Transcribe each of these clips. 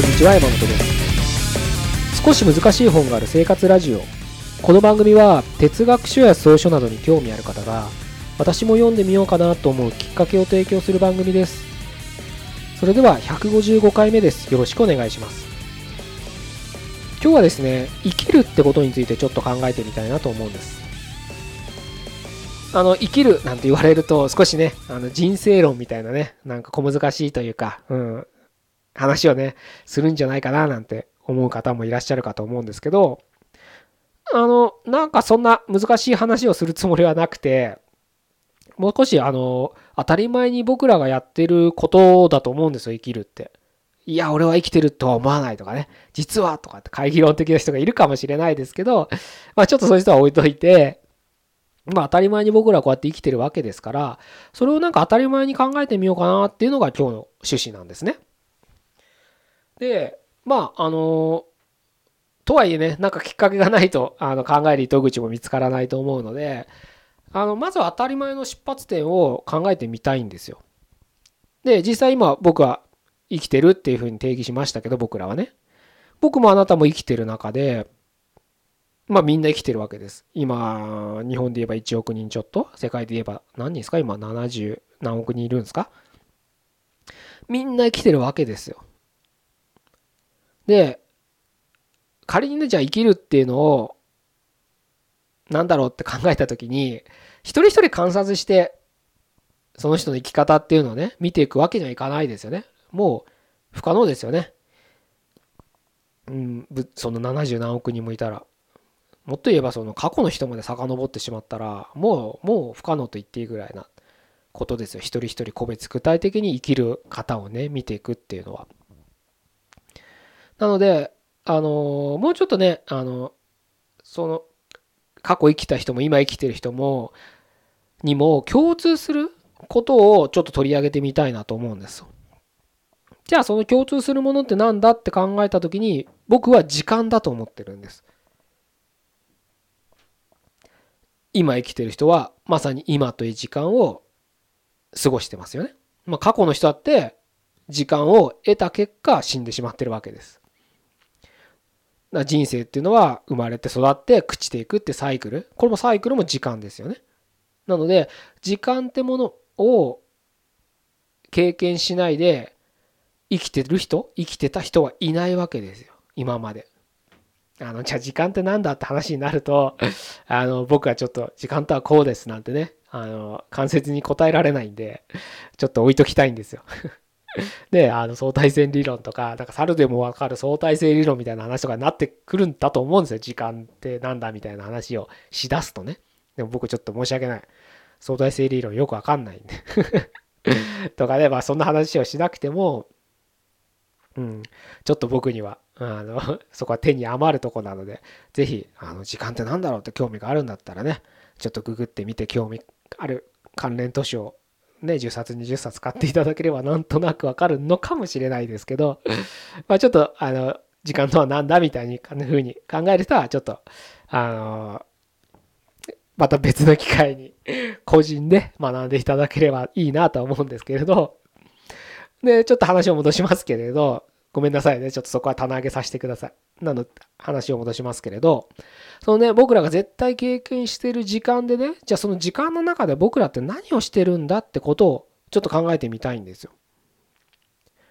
こんにちは山本です。少し難しい本がある生活ラジオ。この番組は哲学書や草書などに興味ある方が私も読んでみようかなと思うきっかけを提供する番組です。それでは155回目です。よろしくお願いします。今日はですね生きるってことについてちょっと考えてみたいなと思うんです。あの生きるなんて言われると少しねあの人生論みたいなねなんか小難しいというか、うん、話をねするんじゃないかななんて思う方もいらっしゃるかと思うんですけどあのなんかそんな難しい話をするつもりはなくてもう少しあの当たり前に僕らがやってることだと思うんですよ生きるって。いや俺は生きてるとは思わないとかね実はとかって会議論的な人がいるかもしれないですけどまあちょっとそういう人は置いといてまあ当たり前に僕らこうやって生きてるわけですから、それをなんか当たり前に考えてみようかなっていうのが今日の趣旨なんですね。で、まああの、とはいえね、なんかきっかけがないとあの考える糸口も見つからないと思うので、あの、まずは当たり前の出発点を考えてみたいんですよ。で、実際今僕は生きてるっていうふうに定義しましたけど、僕らはね。僕もあなたも生きてる中で、まあみんな生きてるわけです。今、日本で言えば1億人ちょっと、世界で言えば何人ですか？今70何億人いるんですか？みんな生きてるわけですよ。で、仮にね、じゃあ生きるっていうのを、なんだろうって考えた時に、一人一人観察して、その人の生き方っていうのをね、見ていくわけにはいかないですよね。もう不可能ですよね。うん、その70何億人もいたら。もっと言えばその過去の人まで遡ってしまったらもうもう不可能と言っていいぐらいなことですよ一人一人個別具体的に生きる方をね見ていくっていうのは。なのであのもうちょっとねあのその過去生きた人も今生きてる人もにも共通することをちょっと取り上げてみたいなと思うんですよ。じゃあその共通するものって何だって考えた時に僕は時間だと思ってるんです。今生きてる人はまさに今という時間を過ごしてますよね。まあ、過去の人だって時間を得た結果死んでしまってるわけです。人生っていうのは生まれて育って朽ちていくってサイクル。これもサイクルも時間ですよね。なので時間ってものを経験しないで生きてる人生きてた人はいないわけですよ今まで。あの、じゃあ時間って何だって話になると、あの、僕はちょっと時間とはこうですなんてね、あの、間接に答えられないんで、ちょっと置いときたいんですよ。で、あの、相対性理論とか、なんか猿でもわかる相対性理論みたいな話とかになってくるんだと思うんですよ。時間ってなんだみたいな話をしだすとね。でも僕ちょっと申し訳ない。相対性理論よくわかんないんで とかね、まあそんな話をしなくても、うん、ちょっと僕にはあの そこは手に余るとこなので是非あの時間って何だろうって興味があるんだったらねちょっとググってみて興味ある関連図書をね10冊20冊買っていただければなんとなくわかるのかもしれないですけど まあちょっとあの時間とは何だみたいにふうに考える人はちょっとあのまた別の機会に個人で学んでいただければいいなとは思うんですけれどでちょっと話を戻しますけれどごめんなさいね。ちょっとそこは棚上げさせてください。なの、話を戻しますけれど、そのね、僕らが絶対経験してる時間でね、じゃあその時間の中で僕らって何をしてるんだってことをちょっと考えてみたいんですよ。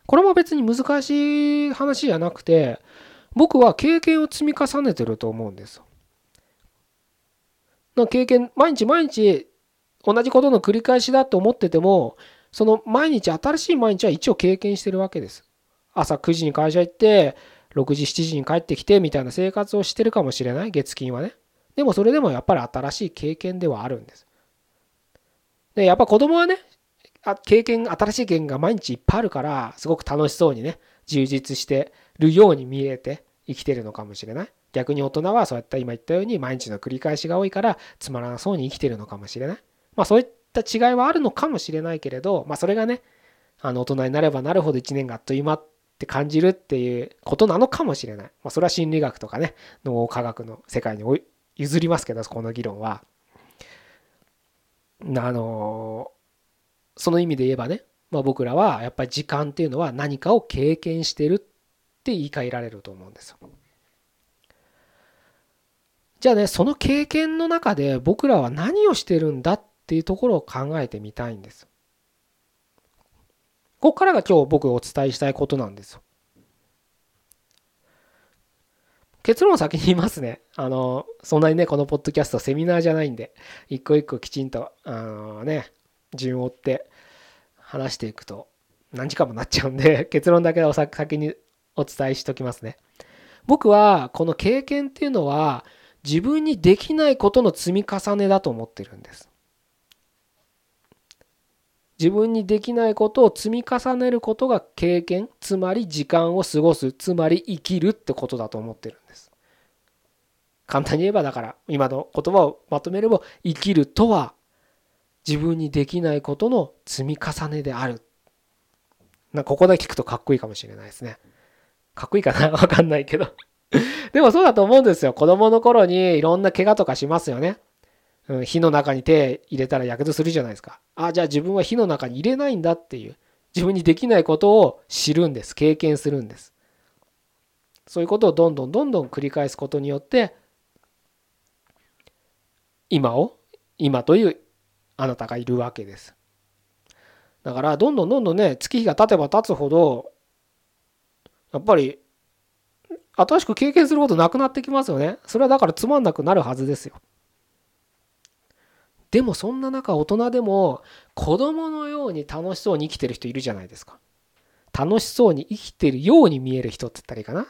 これも別に難しい話じゃなくて、僕は経験を積み重ねてると思うんですよ。の経験、毎日毎日同じことの繰り返しだと思ってても、その毎日、新しい毎日は一応経験してるわけです。朝9時に会社行って6時7時に帰ってきてみたいな生活をしてるかもしれない月金はね。でもそれでもやっぱり新しい経験ではあるんです。でやっぱ子供はね経験新しい経験が毎日いっぱいあるからすごく楽しそうにね充実してるように見えて生きてるのかもしれない。逆に大人はそうやった今言ったように毎日の繰り返しが多いからつまらなそうに生きてるのかもしれない。まあそういった違いはあるのかもしれないけれどまあそれがねあの大人になればなるほど1年があっという間って感じるっていうことなのかもしれない。まあ、それは心理学とかね、脳科学の世界に譲りますけど、この議論は。あのその意味で言えばね、まあ、僕らはやっぱり時間っていうのは何かを経験してるって言い換えられると思うんですよ。じゃあねその経験の中で僕らは何をしてるんだっていうところを考えてみたいんです。ここからが今日僕お伝えしたいことなんですよ。結論を先に言いますね。あの、そんなにね、このポッドキャストセミナーじゃないんで、一個一個きちんと、あのね、順を追って話していくと何時間もなっちゃうんで、結論だけお先にお伝えしときますね。僕はこの経験っていうのは自分にできないことの積み重ねだと思ってるんです。自分にできないことを積み重ねることが経験つまり時間を過ごすつまり生きるってことだと思ってるんです。簡単に言えばだから今の言葉をまとめれば生きるとは自分にできないことの積み重ねである。なここだけ聞くとかっこいいかもしれないですね。かっこいいかな？わかんないけど。でもそうだと思うんですよ。子供の頃にいろんな怪我とかしますよね。うん、火の中に手入れたらやけどするじゃないですか。あ、じゃあ自分は火の中に入れないんだっていう、自分にできないことを知るんです。経験するんです。そういうことをどんどんどんどん繰り返すことによって、今を、今というあなたがいるわけです。だから、どんどんどんどんね、月日が経てば経つほど、やっぱり、新しく経験することなくなってきますよね。それはだからつまんなくなるはずですよ。でもそんな中大人でも子供のように楽しそうに生きてる人いるじゃないですか。楽しそうに生きてるように見える人って言ったらいいかな。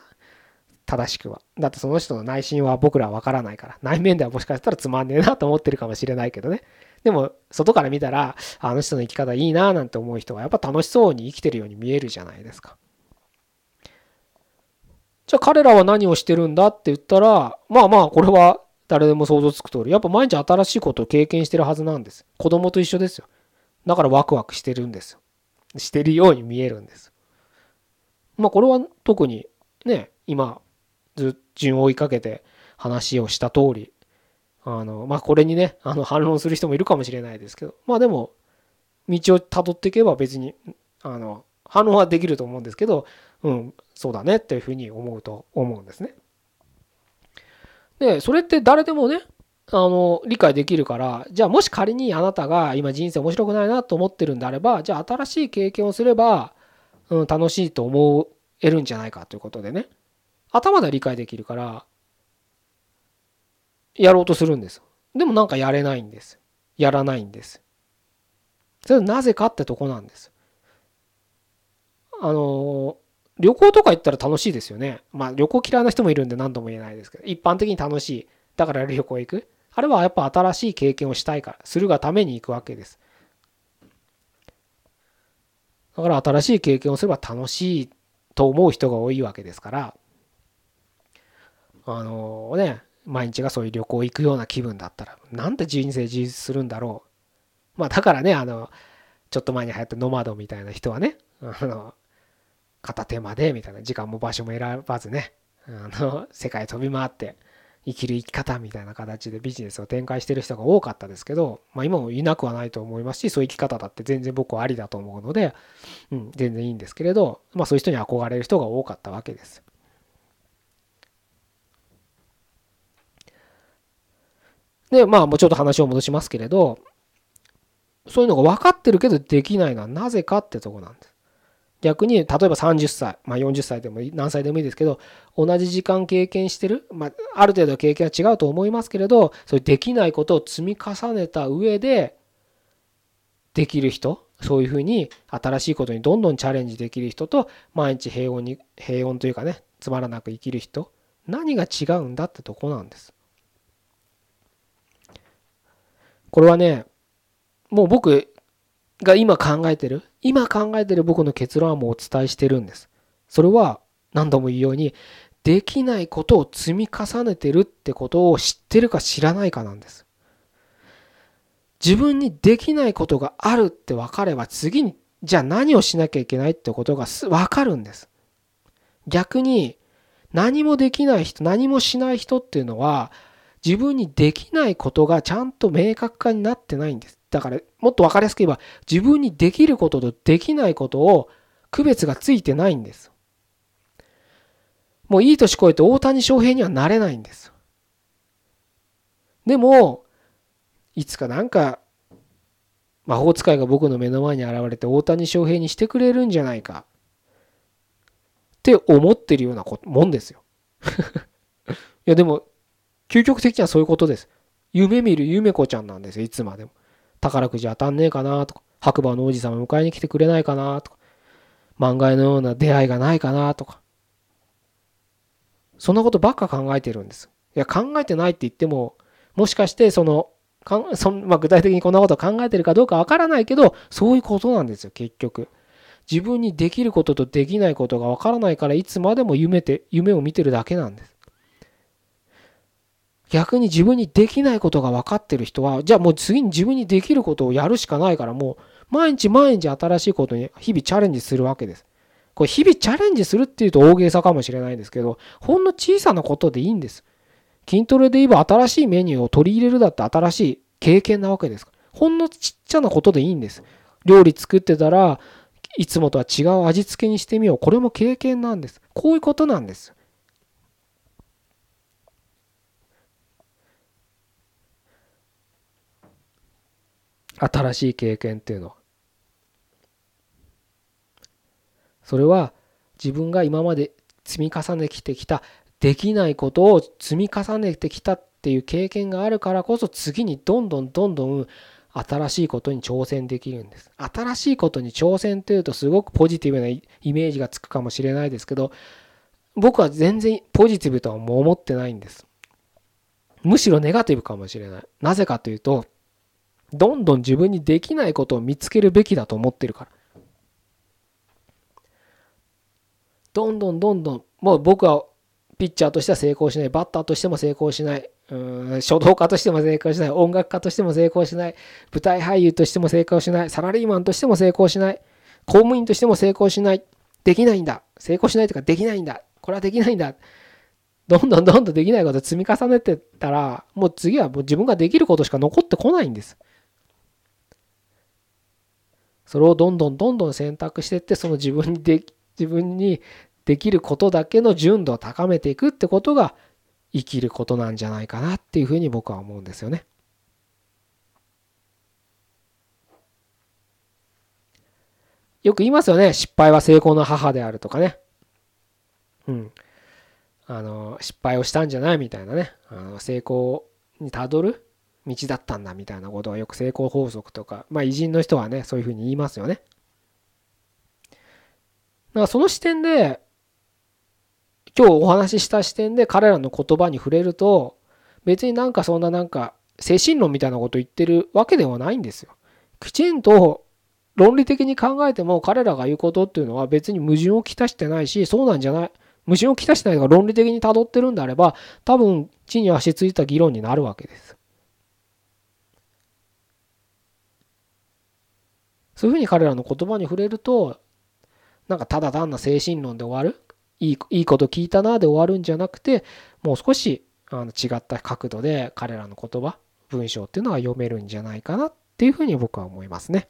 正しくは。だってその人の内心は僕らはわからないから。内面ではもしかしたらつまんねえなと思ってるかもしれないけどね。でも外から見たらあの人の生き方いいななんて思う人はやっぱ楽しそうに生きてるように見えるじゃないですか。じゃあ彼らは何をしてるんだって言ったらまあまあこれは誰でも想像つく通り、やっぱ毎日新しいことを経験してるはずなんです。子供と一緒ですよ。だからワクワクしてるんですよ。してるように見えるんです。まあこれは特にね、今、ずっ順を追いかけて話をした通り、あの、まあこれにね、あの反論する人もいるかもしれないですけど、まあでも、道をたどっていけば別に、あの、反論はできると思うんですけど、うん、そうだねっていうふうに思うと思うんですね。で、それって誰でもね、あの、理解できるから、じゃあもし仮にあなたが今人生面白くないなと思ってるんであれば、じゃあ新しい経験をすれば、うん、楽しいと思えるんじゃないかということでね、頭で理解できるから、やろうとするんです。でもなんかやれないんです。やらないんです。それなぜかってとこなんです。あの旅行とか行ったら楽しいですよね。まあ旅行嫌いな人もいるんで何とも言えないですけど、一般的に楽しい。だから旅行行く。あれはやっぱ新しい経験をしたいから、するがために行くわけです。だから新しい経験をすれば楽しいと思う人が多いわけですから、あのね、毎日がそういう旅行行くような気分だったら、なんて人生充実するんだろう。まあだからね、あの、ちょっと前に流行ったノマドみたいな人はね、あの、片手間でみたいな時間も場所も選ばずねあの世界飛び回って生きる生き方みたいな形でビジネスを展開してる人が多かったですけど、まあ、今もいなくはないと思いますしそういう生き方だって全然僕はありだと思うので、うん、全然いいんですけれど、まあ、そういう人に憧れる人が多かったわけです。でまあもうちょっと話を戻しますけれどそういうのが分かってるけどできないのはなぜかってとこなんです。逆に例えば30歳、まあ、40歳でも何歳でもいいですけど同じ時間経験してる、まあ、ある程度経験は違うと思いますけれどそういうできないことを積み重ねた上でできる人そういうふうに新しいことにどんどんチャレンジできる人と毎日平穏に平穏というかねつまらなく生きる人何が違うんだってとこなんです。これはねもう僕が今考えてる、今考えてる僕の結論はもうお伝えしてるんです。それは何度も言うように、できないことを積み重ねてるってことを知ってるか知らないかなんです。自分にできないことがあるって分かれば次にじゃあ何をしなきゃいけないってことが分かるんです。逆に何もできない人、何もしない人っていうのは自分にできないことがちゃんと明確化になってないんです。だからもっと分かりやすく言えば自分にできることとできないことを区別がついてないんです。もういい年越えて大谷翔平にはなれないんです。でも、いつかなんか魔法使いが僕の目の前に現れて大谷翔平にしてくれるんじゃないかって思ってるようなもんですよ。いやでも究極的にはそういうことです。夢見る夢子ちゃんなんですよいつまでも。宝くじ当たんねえかなとか白馬の王子様迎えに来てくれないかなとか漫画のような出会いがないかなとかそんなことばっか考えてるんです。いや考えてないって言ってももしかしてそのかんそ、まあ、具体的にこんなことを考えてるかどうかわからないけどそういうことなんですよ結局。自分にできることとできないことがわからないからいつまでも夢て夢を見てるだけなんです。逆に自分にできないことが分かってる人はじゃあもう次に自分にできることをやるしかないからもう毎日毎日新しいことに日々チャレンジするわけです。これ日々チャレンジするっていうと大げさかもしれないんですけどほんの小さなことでいいんです。筋トレで言えば新しいメニューを取り入れるだって新しい経験なわけです。ほんのちっちゃなことでいいんです。料理作ってたらいつもとは違う味付けにしてみよう。これも経験なんです。こういうことなんです。新しい経験っていうのは。それは自分が今まで積み重ねてきたできないことを積み重ねてきたっていう経験があるからこそ次にどんどんどんどん新しいことに挑戦できるんです。新しいことに挑戦というとすごくポジティブなイメージがつくかもしれないですけど僕は全然ポジティブとは思ってないんです。むしろネガティブかもしれない。なぜかというとどんどん自分にできないことを見つけるべきだと思ってるから。どんどんどんどんもう僕はピッチャーとしては成功しない。バッターとしても成功しない。うん書道家としても成功しない。音楽家としても成功しない。舞台俳優としても成功しない。サラリーマンとしても成功しない。公務員としても成功しない。できないんだ。成功しないとかできないんだ。これはできないんだ。どんどんどんどんできないこと積み重ねてったらもう次はもう自分ができることしか残ってこないんです。それをどんどんどんどん選択していってその自分にで自分にできることだけの純度を高めていくってことが生きることなんじゃないかなっていうふうに僕は思うんですよね。よく言いますよね失敗は成功の母であるとかね。うん。あの失敗をしたんじゃないみたいなねあの成功にたどる道だったんだみたいなことはよく成功法則とかまあ偉人の人はねそういうふうに言いますよね。だからその視点で今日お話しした視点で彼らの言葉に触れると別になんかそんななんか精神論みたいなこと言ってるわけではないんですよ。きちんと論理的に考えても彼らが言うことっていうのは別に矛盾をきたしてないしそうなんじゃない矛盾をきたしてないとか論理的に辿ってるんであれば多分地に足ついた議論になるわけです。そういうふうに彼らの言葉に触れるとなんかただ単な精神論で終わるいいいいこと聞いたなで終わるんじゃなくてもう少しあの違った角度で彼らの言葉文章っていうのが読めるんじゃないかなっていうふうに僕は思いますね。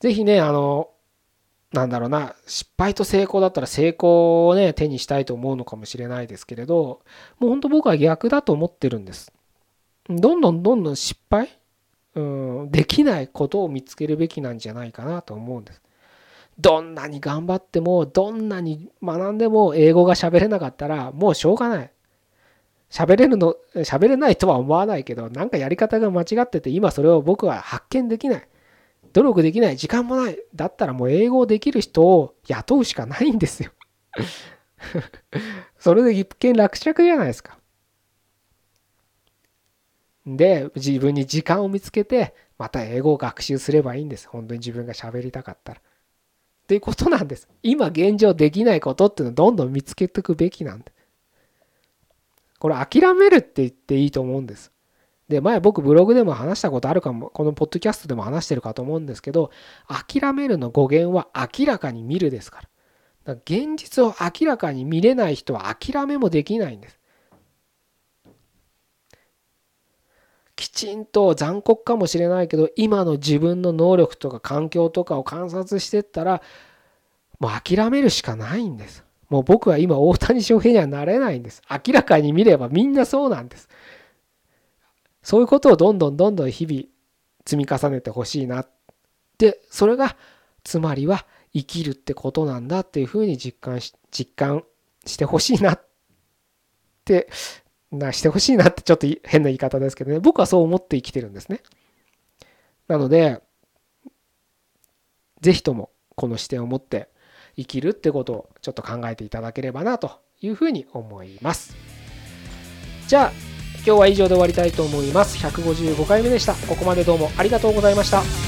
是非ねあのなんだろうな失敗と成功だったら成功をね手にしたいと思うのかもしれないですけれどもう本当僕は逆だと思ってるんです。どんどんどんどん失敗うんできないことを見つけるべきなんじゃないかなと思うんです。どんなに頑張ってもどんなに学んでも英語が喋れなかったらもうしょうがない。喋れるの喋れないとは思わないけどなんかやり方が間違ってて今それを僕は発見できない。努力できない時間もないだったらもう英語できる人を雇うしかないんですよ それで一見落着じゃないですか。で自分に時間を見つけてまた英語を学習すればいいんです。本当に自分が喋りたかったら。っていうことなんです。今現状できないことっていうのをどんどん見つけていくべきなんで。これ諦めるって言っていいと思うんです。で、前僕ブログでも話したことあるかも、このポッドキャストでも話してるかと思うんですけど、諦めるの語源は明らかに見るですから。だから現実を明らかに見れない人は諦めもできないんです。きちんと残酷かもしれないけど今の自分の能力とか環境とかを観察してったらもう諦めるしかないんです。もう僕は今大谷翔平にはなれないんです。明らかに見ればみんなそうなんです。そういうことをどんどんどんどん日々積み重ねてほしいな。で、それがつまりは生きるってことなんだっていうふうに実感し、実感してほしいなってなしてほしいなってちょっと変な言い方ですけどね。僕はそう思って生きてるんですね。なので是非ともこの視点を持って生きるってことをちょっと考えていただければなというふうに思います。じゃあ今日は以上で終わりたいと思います。155回目でした。ここまでどうもありがとうございました。